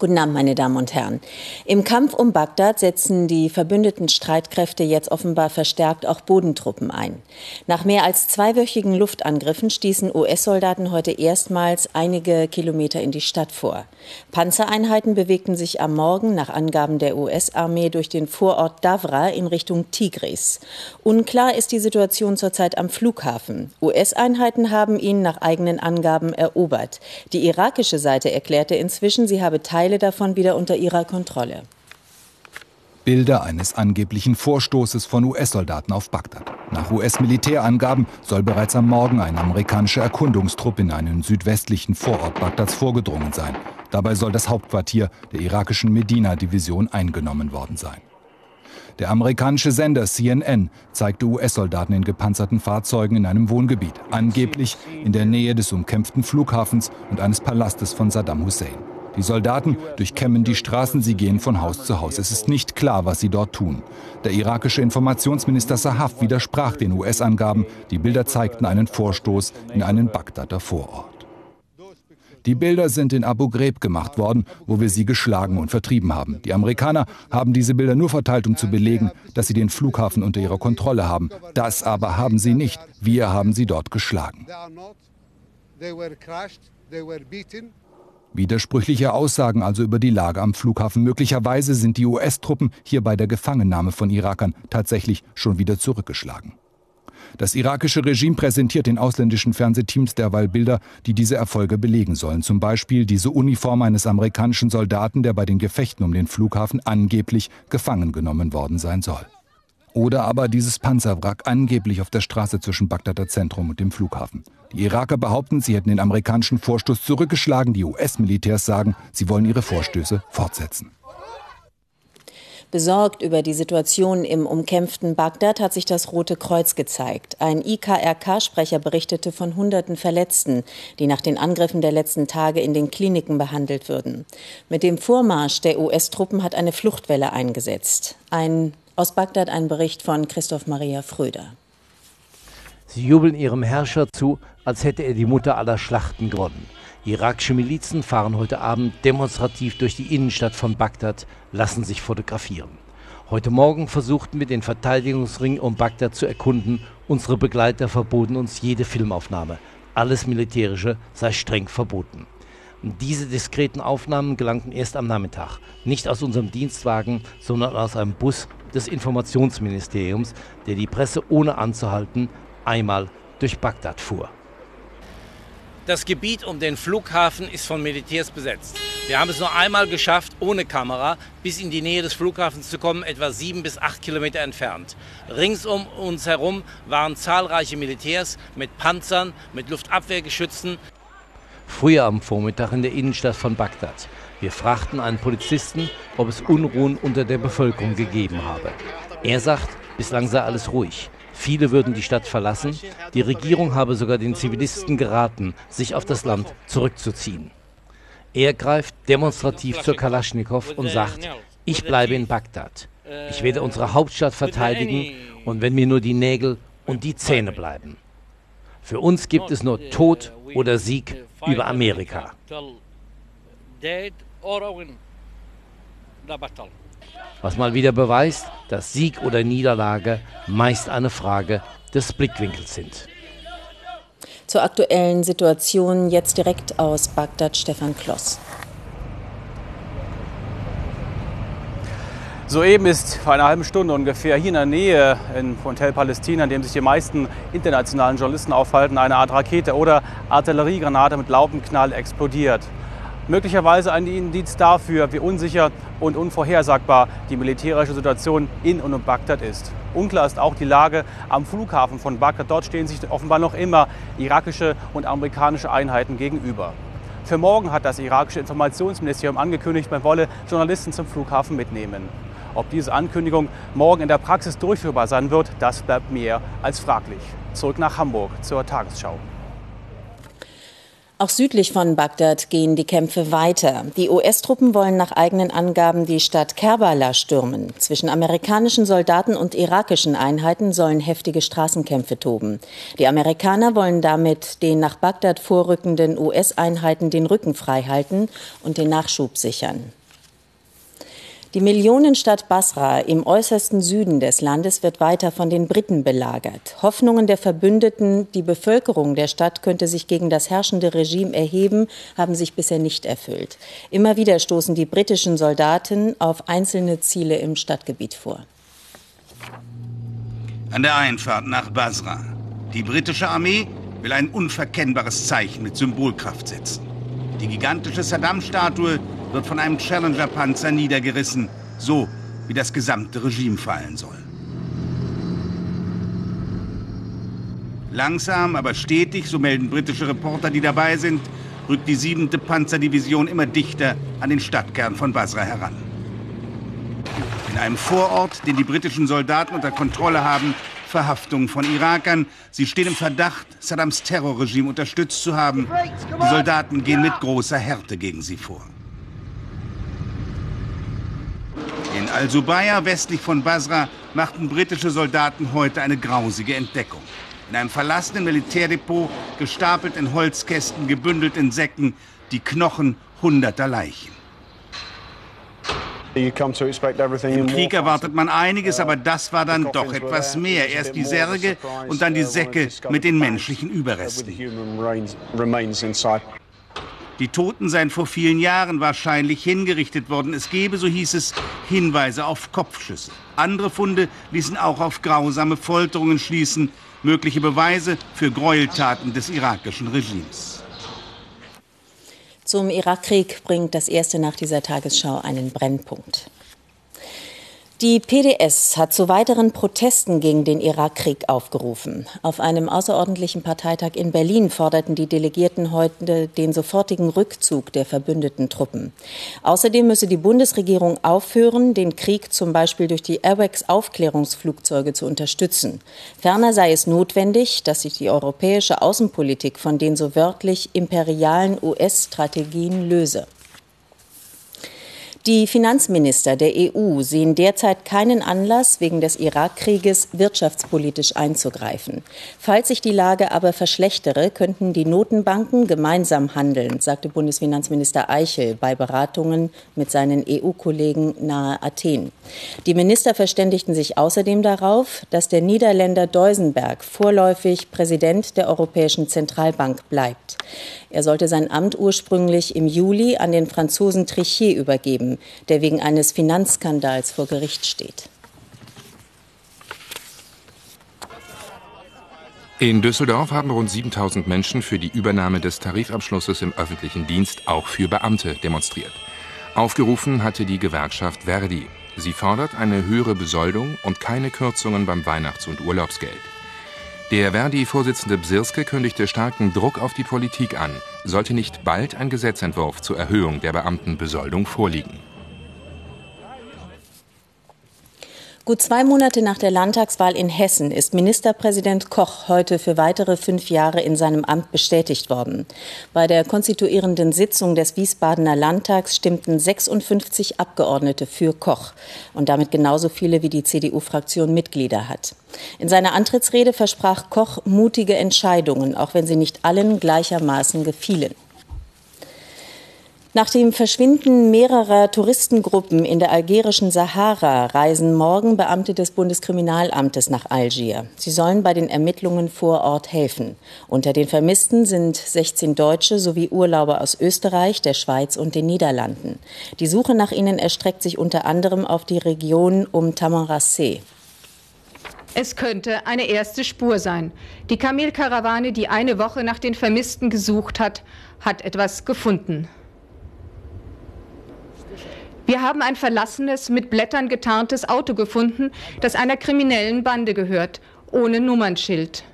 Guten Abend, meine Damen und Herren. Im Kampf um Bagdad setzen die verbündeten Streitkräfte jetzt offenbar verstärkt auch Bodentruppen ein. Nach mehr als zweiwöchigen Luftangriffen stießen US-Soldaten heute erstmals einige Kilometer in die Stadt vor. Panzereinheiten bewegten sich am Morgen nach Angaben der US-Armee durch den Vorort Davra in Richtung Tigris. Unklar ist die Situation zurzeit am Flughafen. US-Einheiten haben ihn nach eigenen Angaben erobert. Die irakische Seite erklärte inzwischen, sie habe Teile Teile davon wieder unter ihrer Kontrolle. Bilder eines angeblichen Vorstoßes von US-Soldaten auf Bagdad. Nach US-Militärangaben soll bereits am Morgen ein amerikanischer Erkundungstrupp in einen südwestlichen Vorort Bagdads vorgedrungen sein. Dabei soll das Hauptquartier der irakischen Medina-Division eingenommen worden sein. Der amerikanische Sender CNN zeigte US-Soldaten in gepanzerten Fahrzeugen in einem Wohngebiet, angeblich in der Nähe des umkämpften Flughafens und eines Palastes von Saddam Hussein. Die Soldaten durchkämmen die Straßen, sie gehen von Haus zu Haus. Es ist nicht klar, was sie dort tun. Der irakische Informationsminister Sahaf widersprach den US-Angaben. Die Bilder zeigten einen Vorstoß in einen Bagdader Vorort. Die Bilder sind in Abu Ghraib gemacht worden, wo wir sie geschlagen und vertrieben haben. Die Amerikaner haben diese Bilder nur verteilt, um zu belegen, dass sie den Flughafen unter ihrer Kontrolle haben. Das aber haben sie nicht. Wir haben sie dort geschlagen. Widersprüchliche Aussagen also über die Lage am Flughafen. Möglicherweise sind die US-Truppen hier bei der Gefangennahme von Irakern tatsächlich schon wieder zurückgeschlagen. Das irakische Regime präsentiert den ausländischen Fernsehteams derweil Bilder, die diese Erfolge belegen sollen. Zum Beispiel diese Uniform eines amerikanischen Soldaten, der bei den Gefechten um den Flughafen angeblich gefangen genommen worden sein soll. Oder aber dieses Panzerwrack angeblich auf der Straße zwischen Bagdader Zentrum und dem Flughafen. Die Iraker behaupten, sie hätten den amerikanischen Vorstoß zurückgeschlagen. Die US-Militärs sagen, sie wollen ihre Vorstöße fortsetzen. Besorgt über die Situation im umkämpften Bagdad hat sich das Rote Kreuz gezeigt. Ein IKRK-Sprecher berichtete von hunderten Verletzten, die nach den Angriffen der letzten Tage in den Kliniken behandelt würden. Mit dem Vormarsch der US-Truppen hat eine Fluchtwelle eingesetzt. Ein, aus Bagdad ein Bericht von Christoph Maria Fröder. Sie jubeln ihrem Herrscher zu, als hätte er die Mutter aller Schlachten gewonnen. Irakische Milizen fahren heute Abend demonstrativ durch die Innenstadt von Bagdad, lassen sich fotografieren. Heute Morgen versuchten wir den Verteidigungsring um Bagdad zu erkunden. Unsere Begleiter verboten uns jede Filmaufnahme. Alles Militärische sei streng verboten. Diese diskreten Aufnahmen gelangten erst am Nachmittag. Nicht aus unserem Dienstwagen, sondern aus einem Bus des Informationsministeriums, der die Presse ohne anzuhalten einmal durch Bagdad fuhr. Das Gebiet um den Flughafen ist von Militärs besetzt. Wir haben es nur einmal geschafft, ohne Kamera bis in die Nähe des Flughafens zu kommen, etwa sieben bis acht Kilometer entfernt. Rings um uns herum waren zahlreiche Militärs mit Panzern, mit Luftabwehrgeschützen. Früher am Vormittag in der Innenstadt von Bagdad. Wir fragten einen Polizisten, ob es Unruhen unter der Bevölkerung gegeben habe. Er sagt, bislang sei alles ruhig. Viele würden die Stadt verlassen. Die Regierung habe sogar den Zivilisten geraten, sich auf das Land zurückzuziehen. Er greift demonstrativ zur Kalaschnikow und sagt, ich bleibe in Bagdad. Ich werde unsere Hauptstadt verteidigen und wenn mir nur die Nägel und die Zähne bleiben. Für uns gibt es nur Tod oder Sieg über Amerika. Was mal wieder beweist, dass Sieg oder Niederlage meist eine Frage des Blickwinkels sind. Zur aktuellen Situation jetzt direkt aus Bagdad Stefan Kloss. Soeben ist vor einer halben Stunde ungefähr hier in der Nähe in Hotel Palästina, in dem sich die meisten internationalen Journalisten aufhalten, eine Art Rakete oder Artilleriegranate mit lauten Knall explodiert. Möglicherweise ein Indiz dafür, wie unsicher und unvorhersagbar die militärische Situation in und um Bagdad ist. Unklar ist auch die Lage am Flughafen von Bagdad. Dort stehen sich offenbar noch immer irakische und amerikanische Einheiten gegenüber. Für morgen hat das irakische Informationsministerium angekündigt, man wolle Journalisten zum Flughafen mitnehmen. Ob diese Ankündigung morgen in der Praxis durchführbar sein wird, das bleibt mehr als fraglich. Zurück nach Hamburg zur Tagesschau. Auch südlich von Bagdad gehen die Kämpfe weiter. Die US-Truppen wollen nach eigenen Angaben die Stadt Kerbala stürmen. Zwischen amerikanischen Soldaten und irakischen Einheiten sollen heftige Straßenkämpfe toben. Die Amerikaner wollen damit den nach Bagdad vorrückenden US-Einheiten den Rücken frei halten und den Nachschub sichern. Die Millionenstadt Basra im äußersten Süden des Landes wird weiter von den Briten belagert. Hoffnungen der Verbündeten, die Bevölkerung der Stadt könnte sich gegen das herrschende Regime erheben, haben sich bisher nicht erfüllt. Immer wieder stoßen die britischen Soldaten auf einzelne Ziele im Stadtgebiet vor. An der Einfahrt nach Basra. Die britische Armee will ein unverkennbares Zeichen mit Symbolkraft setzen. Die gigantische Saddam-Statue wird von einem Challenger-Panzer niedergerissen, so wie das gesamte Regime fallen soll. Langsam, aber stetig, so melden britische Reporter, die dabei sind, rückt die 7. Panzerdivision immer dichter an den Stadtkern von Basra heran. In einem Vorort, den die britischen Soldaten unter Kontrolle haben, Verhaftungen von Irakern. Sie stehen im Verdacht, Saddams Terrorregime unterstützt zu haben. Die Soldaten gehen mit großer Härte gegen sie vor. In Al-Subaya, westlich von Basra, machten britische Soldaten heute eine grausige Entdeckung. In einem verlassenen Militärdepot, gestapelt in Holzkästen, gebündelt in Säcken, die Knochen hunderter Leichen. Im Krieg erwartet man einiges, aber das war dann doch etwas mehr. Erst die Särge und dann die Säcke mit den menschlichen Überresten. Die Toten seien vor vielen Jahren wahrscheinlich hingerichtet worden. Es gebe, so hieß es, Hinweise auf Kopfschüsse. Andere Funde ließen auch auf grausame Folterungen schließen, mögliche Beweise für Gräueltaten des irakischen Regimes. Zum Irakkrieg bringt das erste nach dieser Tagesschau einen Brennpunkt. Die PDS hat zu weiteren Protesten gegen den Irakkrieg aufgerufen. Auf einem außerordentlichen Parteitag in Berlin forderten die Delegierten heute den sofortigen Rückzug der verbündeten Truppen. Außerdem müsse die Bundesregierung aufhören, den Krieg zum Beispiel durch die Airwax-Aufklärungsflugzeuge zu unterstützen. Ferner sei es notwendig, dass sich die europäische Außenpolitik von den so wörtlich imperialen US-Strategien löse. Die Finanzminister der EU sehen derzeit keinen Anlass, wegen des Irakkrieges wirtschaftspolitisch einzugreifen. Falls sich die Lage aber verschlechtere, könnten die Notenbanken gemeinsam handeln, sagte Bundesfinanzminister Eichel bei Beratungen mit seinen EU-Kollegen nahe Athen. Die Minister verständigten sich außerdem darauf, dass der Niederländer Deusenberg vorläufig Präsident der Europäischen Zentralbank bleibt. Er sollte sein Amt ursprünglich im Juli an den Franzosen Trichet übergeben, der wegen eines Finanzskandals vor Gericht steht. In Düsseldorf haben rund 7000 Menschen für die Übernahme des Tarifabschlusses im öffentlichen Dienst auch für Beamte demonstriert. Aufgerufen hatte die Gewerkschaft Verdi. Sie fordert eine höhere Besoldung und keine Kürzungen beim Weihnachts- und Urlaubsgeld. Der Verdi-Vorsitzende Bsirske kündigte starken Druck auf die Politik an, sollte nicht bald ein Gesetzentwurf zur Erhöhung der Beamtenbesoldung vorliegen. Gut zwei Monate nach der Landtagswahl in Hessen ist Ministerpräsident Koch heute für weitere fünf Jahre in seinem Amt bestätigt worden. Bei der konstituierenden Sitzung des Wiesbadener Landtags stimmten 56 Abgeordnete für Koch und damit genauso viele wie die CDU-Fraktion Mitglieder hat. In seiner Antrittsrede versprach Koch mutige Entscheidungen, auch wenn sie nicht allen gleichermaßen gefielen. Nach dem Verschwinden mehrerer Touristengruppen in der algerischen Sahara reisen morgen Beamte des Bundeskriminalamtes nach Algier. Sie sollen bei den Ermittlungen vor Ort helfen. Unter den Vermissten sind 16 Deutsche sowie Urlauber aus Österreich, der Schweiz und den Niederlanden. Die Suche nach ihnen erstreckt sich unter anderem auf die Region um Tamanrasset. Es könnte eine erste Spur sein. Die Kamelkarawane, die eine Woche nach den Vermissten gesucht hat, hat etwas gefunden. Wir haben ein verlassenes, mit Blättern getarntes Auto gefunden, das einer kriminellen Bande gehört, ohne Nummernschild.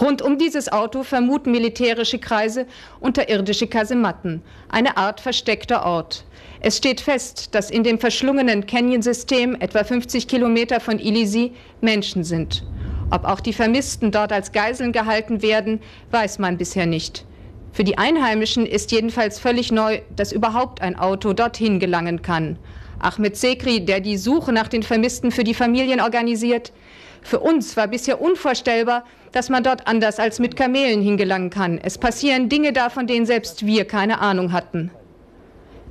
Rund um dieses Auto vermuten militärische Kreise unterirdische Kasematten, eine Art versteckter Ort. Es steht fest, dass in dem verschlungenen Canyon-System, etwa 50 Kilometer von Ilisi, Menschen sind. Ob auch die Vermissten dort als Geiseln gehalten werden, weiß man bisher nicht. Für die Einheimischen ist jedenfalls völlig neu, dass überhaupt ein Auto dorthin gelangen kann. Ahmed Sekri, der die Suche nach den Vermissten für die Familien organisiert, für uns war bisher unvorstellbar, dass man dort anders als mit Kamelen hingelangen kann. Es passieren Dinge da, von denen selbst wir keine Ahnung hatten.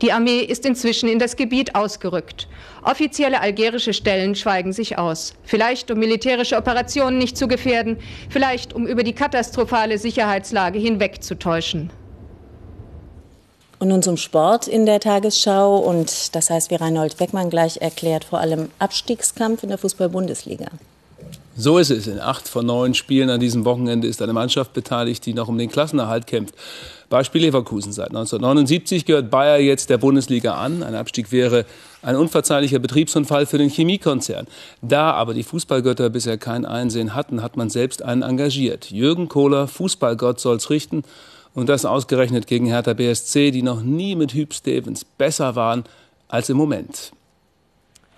Die Armee ist inzwischen in das Gebiet ausgerückt. Offizielle algerische Stellen schweigen sich aus. Vielleicht um militärische Operationen nicht zu gefährden, vielleicht um über die katastrophale Sicherheitslage hinwegzutäuschen. Und nun zum Sport in der Tagesschau. Und das heißt, wie Reinhold Beckmann gleich erklärt, vor allem Abstiegskampf in der Fußball-Bundesliga. So ist es. In acht von neun Spielen an diesem Wochenende ist eine Mannschaft beteiligt, die noch um den Klassenerhalt kämpft. Beispiel Leverkusen. Seit 1979 gehört Bayer jetzt der Bundesliga an. Ein Abstieg wäre ein unverzeihlicher Betriebsunfall für den Chemiekonzern. Da aber die Fußballgötter bisher kein Einsehen hatten, hat man selbst einen engagiert. Jürgen Kohler, Fußballgott, soll's richten. Und das ausgerechnet gegen Hertha BSC, die noch nie mit Hüb Stevens besser waren als im Moment.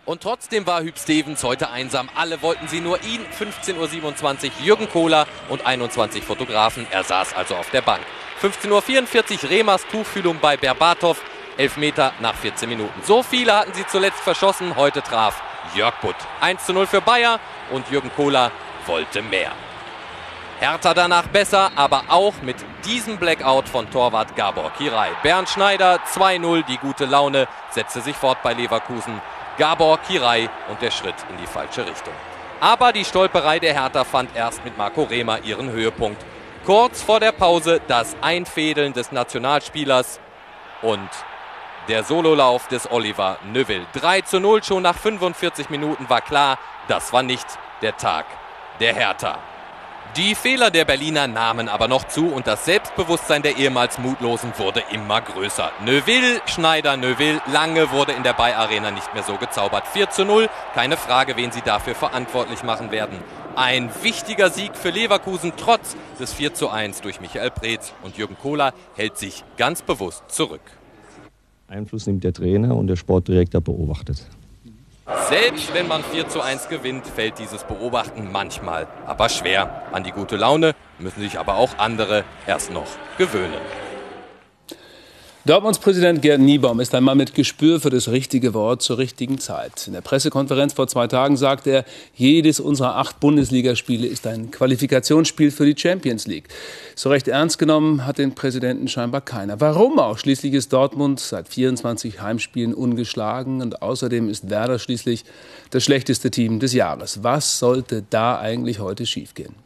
Und trotzdem war Hüb Stevens heute einsam. Alle wollten sie nur ihn. 15.27 Uhr Jürgen Kohler und 21 Fotografen. Er saß also auf der Bank. 15.44 Uhr Remers Tuchfühlung bei Berbatov. Elfmeter nach 14 Minuten. So viele hatten sie zuletzt verschossen. Heute traf Jörg Butt. 1 zu 0 für Bayer und Jürgen Kohler wollte mehr. Hertha danach besser, aber auch mit diesem Blackout von Torwart Gabor Kirai. Bernd Schneider 2-0, die gute Laune setzte sich fort bei Leverkusen. Gabor Kirai und der Schritt in die falsche Richtung. Aber die Stolperei der Hertha fand erst mit Marco Rehmer ihren Höhepunkt. Kurz vor der Pause das Einfädeln des Nationalspielers und der Sololauf des Oliver Neuville. 3 zu 0 schon nach 45 Minuten war klar, das war nicht der Tag der Hertha. Die Fehler der Berliner nahmen aber noch zu und das Selbstbewusstsein der ehemals Mutlosen wurde immer größer. Neuville, Schneider, Neuville, lange wurde in der Bay Arena nicht mehr so gezaubert. 4 zu 0, keine Frage, wen sie dafür verantwortlich machen werden. Ein wichtiger Sieg für Leverkusen trotz des 4 zu 1 durch Michael Preetz und Jürgen Kohler hält sich ganz bewusst zurück. Einfluss nimmt der Trainer und der Sportdirektor beobachtet. Selbst wenn man 4 zu 1 gewinnt, fällt dieses Beobachten manchmal aber schwer. An die gute Laune müssen sich aber auch andere erst noch gewöhnen. Dortmunds Präsident Gerd Niebaum ist ein Mann mit Gespür für das richtige Wort zur richtigen Zeit. In der Pressekonferenz vor zwei Tagen sagte er, jedes unserer acht Bundesligaspiele ist ein Qualifikationsspiel für die Champions League. So recht ernst genommen hat den Präsidenten scheinbar keiner. Warum auch? Schließlich ist Dortmund seit 24 Heimspielen ungeschlagen und außerdem ist Werder schließlich das schlechteste Team des Jahres. Was sollte da eigentlich heute schiefgehen?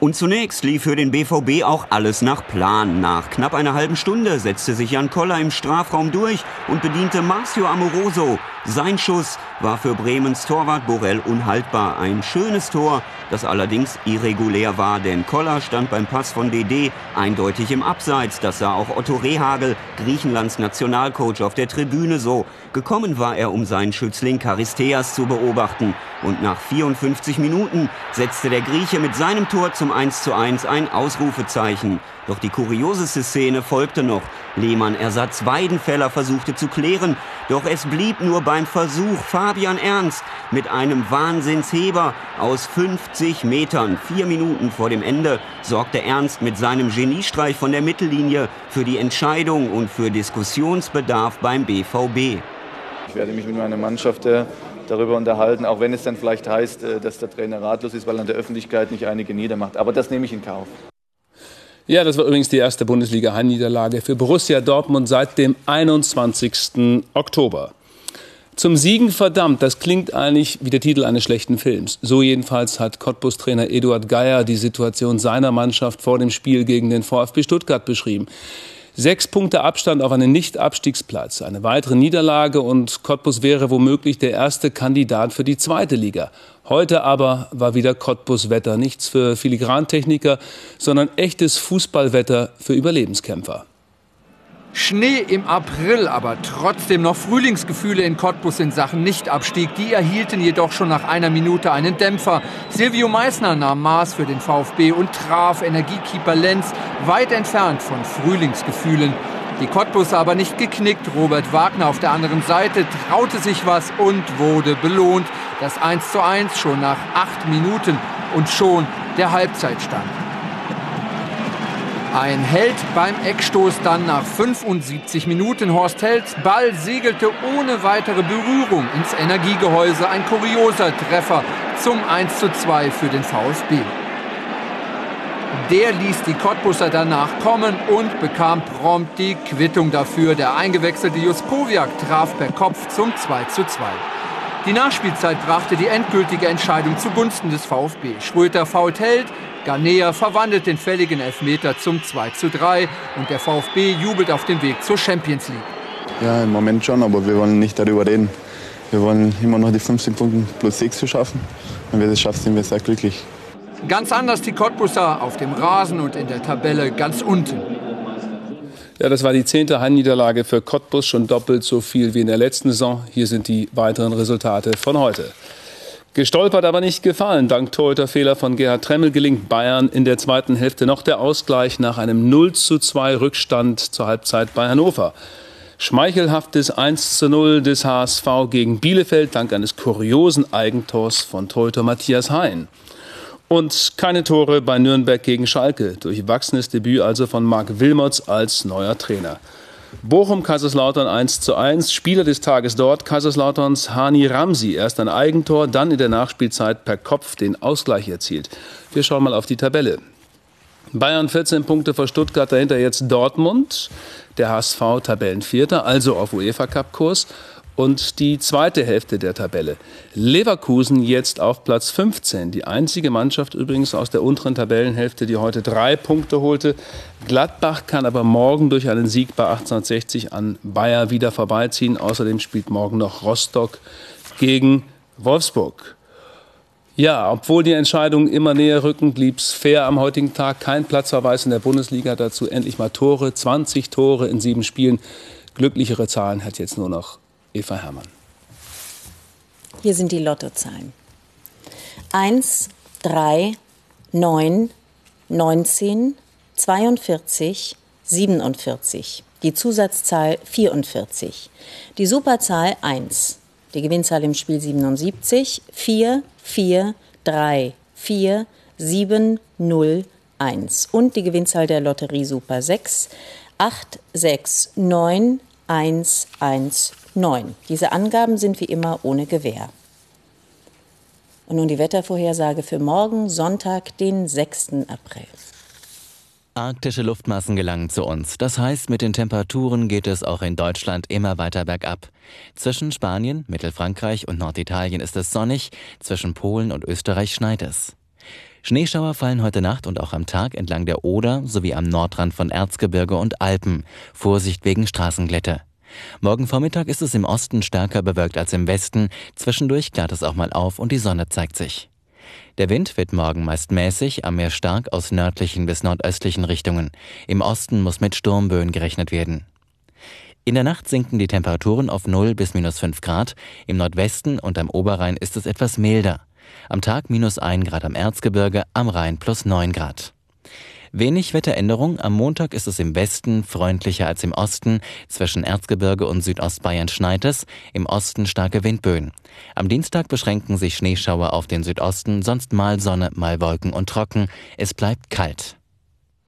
Und zunächst lief für den BVB auch alles nach Plan. Nach knapp einer halben Stunde setzte sich Jan Koller im Strafraum durch und bediente Marcio Amoroso. Sein Schuss war für Bremens Torwart Borrell unhaltbar. Ein schönes Tor, das allerdings irregulär war, denn Koller stand beim Pass von DD eindeutig im Abseits. Das sah auch Otto Rehagel, Griechenlands Nationalcoach, auf der Tribüne so. Gekommen war er, um seinen Schützling Charisteas zu beobachten. Und nach 54 Minuten setzte der Grieche mit seinem Tor zum 1:1 ein Ausrufezeichen. Doch die kurioseste Szene folgte noch. Lehmann Ersatz Weidenfeller versuchte zu klären, doch es blieb nur beim Versuch. Fabian Ernst mit einem Wahnsinnsheber aus 50 Metern, vier Minuten vor dem Ende, sorgte Ernst mit seinem Geniestreich von der Mittellinie für die Entscheidung und für Diskussionsbedarf beim BVB. Ich werde mich mit meiner Mannschaft äh, darüber unterhalten, auch wenn es dann vielleicht heißt, äh, dass der Trainer ratlos ist, weil er in der Öffentlichkeit nicht einige niedermacht. Aber das nehme ich in Kauf. Ja, das war übrigens die erste Bundesliga-Heimniederlage für Borussia Dortmund seit dem 21. Oktober. Zum Siegen verdammt, das klingt eigentlich wie der Titel eines schlechten Films. So jedenfalls hat Cottbus-Trainer Eduard Geier die Situation seiner Mannschaft vor dem Spiel gegen den VfB Stuttgart beschrieben. Sechs Punkte Abstand auf einen Nicht-Abstiegsplatz. Eine weitere Niederlage und Cottbus wäre womöglich der erste Kandidat für die zweite Liga. Heute aber war wieder Cottbus-Wetter. Nichts für Filigrantechniker, sondern echtes Fußballwetter für Überlebenskämpfer. Schnee im April, aber trotzdem noch Frühlingsgefühle in Cottbus in Sachen Nichtabstieg. Die erhielten jedoch schon nach einer Minute einen Dämpfer. Silvio Meissner nahm Maß für den VfB und traf Energiekeeper Lenz weit entfernt von Frühlingsgefühlen. Die Cottbus aber nicht geknickt. Robert Wagner auf der anderen Seite traute sich was und wurde belohnt. Das 1 zu 1 schon nach acht Minuten und schon der Halbzeitstand. Ein Held beim Eckstoß dann nach 75 Minuten. Horst Helds Ball segelte ohne weitere Berührung ins Energiegehäuse. Ein kurioser Treffer zum 1 zu 2 für den VfB. Der ließ die Cottbusser danach kommen und bekam prompt die Quittung dafür. Der eingewechselte Juskowiak traf per Kopf zum 2 zu 2. Die Nachspielzeit brachte die endgültige Entscheidung zugunsten des VfB. Schröter fault Held, Ganea verwandelt den fälligen Elfmeter zum 2 zu 3 und der VfB jubelt auf dem Weg zur Champions League. Ja, im Moment schon, aber wir wollen nicht darüber reden. Wir wollen immer noch die 15 Punkte plus 6 zu schaffen. Wenn wir das schaffen, sind wir sehr glücklich. Ganz anders die Cottbusser auf dem Rasen und in der Tabelle ganz unten. Ja, das war die zehnte Heimniederlage für Cottbus, schon doppelt so viel wie in der letzten Saison. Hier sind die weiteren Resultate von heute. Gestolpert, aber nicht gefallen. Dank Torhüterfehler von Gerhard Tremmel gelingt Bayern in der zweiten Hälfte noch der Ausgleich nach einem 0 zu 2 Rückstand zur Halbzeit bei Hannover. Schmeichelhaftes 1 zu 0 des HSV gegen Bielefeld dank eines kuriosen Eigentors von Torhüter Matthias Hein. Und keine Tore bei Nürnberg gegen Schalke. Durchwachsenes Debüt also von Marc Wilmots als neuer Trainer. Bochum, Kaiserslautern 1 zu 1. Spieler des Tages dort, Kaiserslauterns Hani Ramsi. Erst ein Eigentor, dann in der Nachspielzeit per Kopf den Ausgleich erzielt. Wir schauen mal auf die Tabelle. Bayern 14 Punkte vor Stuttgart, dahinter jetzt Dortmund. Der HSV Tabellenvierter, also auf UEFA-Cup-Kurs und die zweite Hälfte der Tabelle. Leverkusen jetzt auf Platz 15. Die einzige Mannschaft übrigens aus der unteren Tabellenhälfte, die heute drei Punkte holte. Gladbach kann aber morgen durch einen Sieg bei 1860 an Bayer wieder vorbeiziehen. Außerdem spielt morgen noch Rostock gegen Wolfsburg. Ja, obwohl die Entscheidungen immer näher rücken, blieb es fair am heutigen Tag. Kein Platzverweis in der Bundesliga. Dazu endlich mal Tore. 20 Tore in sieben Spielen. Glücklichere Zahlen hat jetzt nur noch Eva Herrmann. Hier sind die Lottozahlen. 1, 3, 9, 19, 42, 47. Die Zusatzzahl 44. Die Superzahl 1. Die Gewinnzahl im Spiel 77, 4, 4, 3, 4, 7, 0, 1. Und die Gewinnzahl der Lotterie Super 6, 8, 6, 9, 1, 1, 9. Diese Angaben sind wie immer ohne Gewähr. Und nun die Wettervorhersage für morgen, Sonntag, den 6. April. Arktische Luftmassen gelangen zu uns. Das heißt, mit den Temperaturen geht es auch in Deutschland immer weiter bergab. Zwischen Spanien, Mittelfrankreich und Norditalien ist es sonnig, zwischen Polen und Österreich schneit es. Schneeschauer fallen heute Nacht und auch am Tag entlang der Oder sowie am Nordrand von Erzgebirge und Alpen. Vorsicht wegen Straßenglätte. Morgen Vormittag ist es im Osten stärker bewölkt als im Westen. Zwischendurch klart es auch mal auf und die Sonne zeigt sich. Der Wind wird morgen meist mäßig, am Meer stark aus nördlichen bis nordöstlichen Richtungen. Im Osten muss mit Sturmböen gerechnet werden. In der Nacht sinken die Temperaturen auf 0 bis minus 5 Grad. Im Nordwesten und am Oberrhein ist es etwas milder. Am Tag minus 1 Grad am Erzgebirge, am Rhein plus 9 Grad. Wenig Wetteränderung. Am Montag ist es im Westen freundlicher als im Osten. Zwischen Erzgebirge und Südostbayern schneit es. Im Osten starke Windböen. Am Dienstag beschränken sich Schneeschauer auf den Südosten, sonst mal Sonne, mal Wolken und trocken. Es bleibt kalt.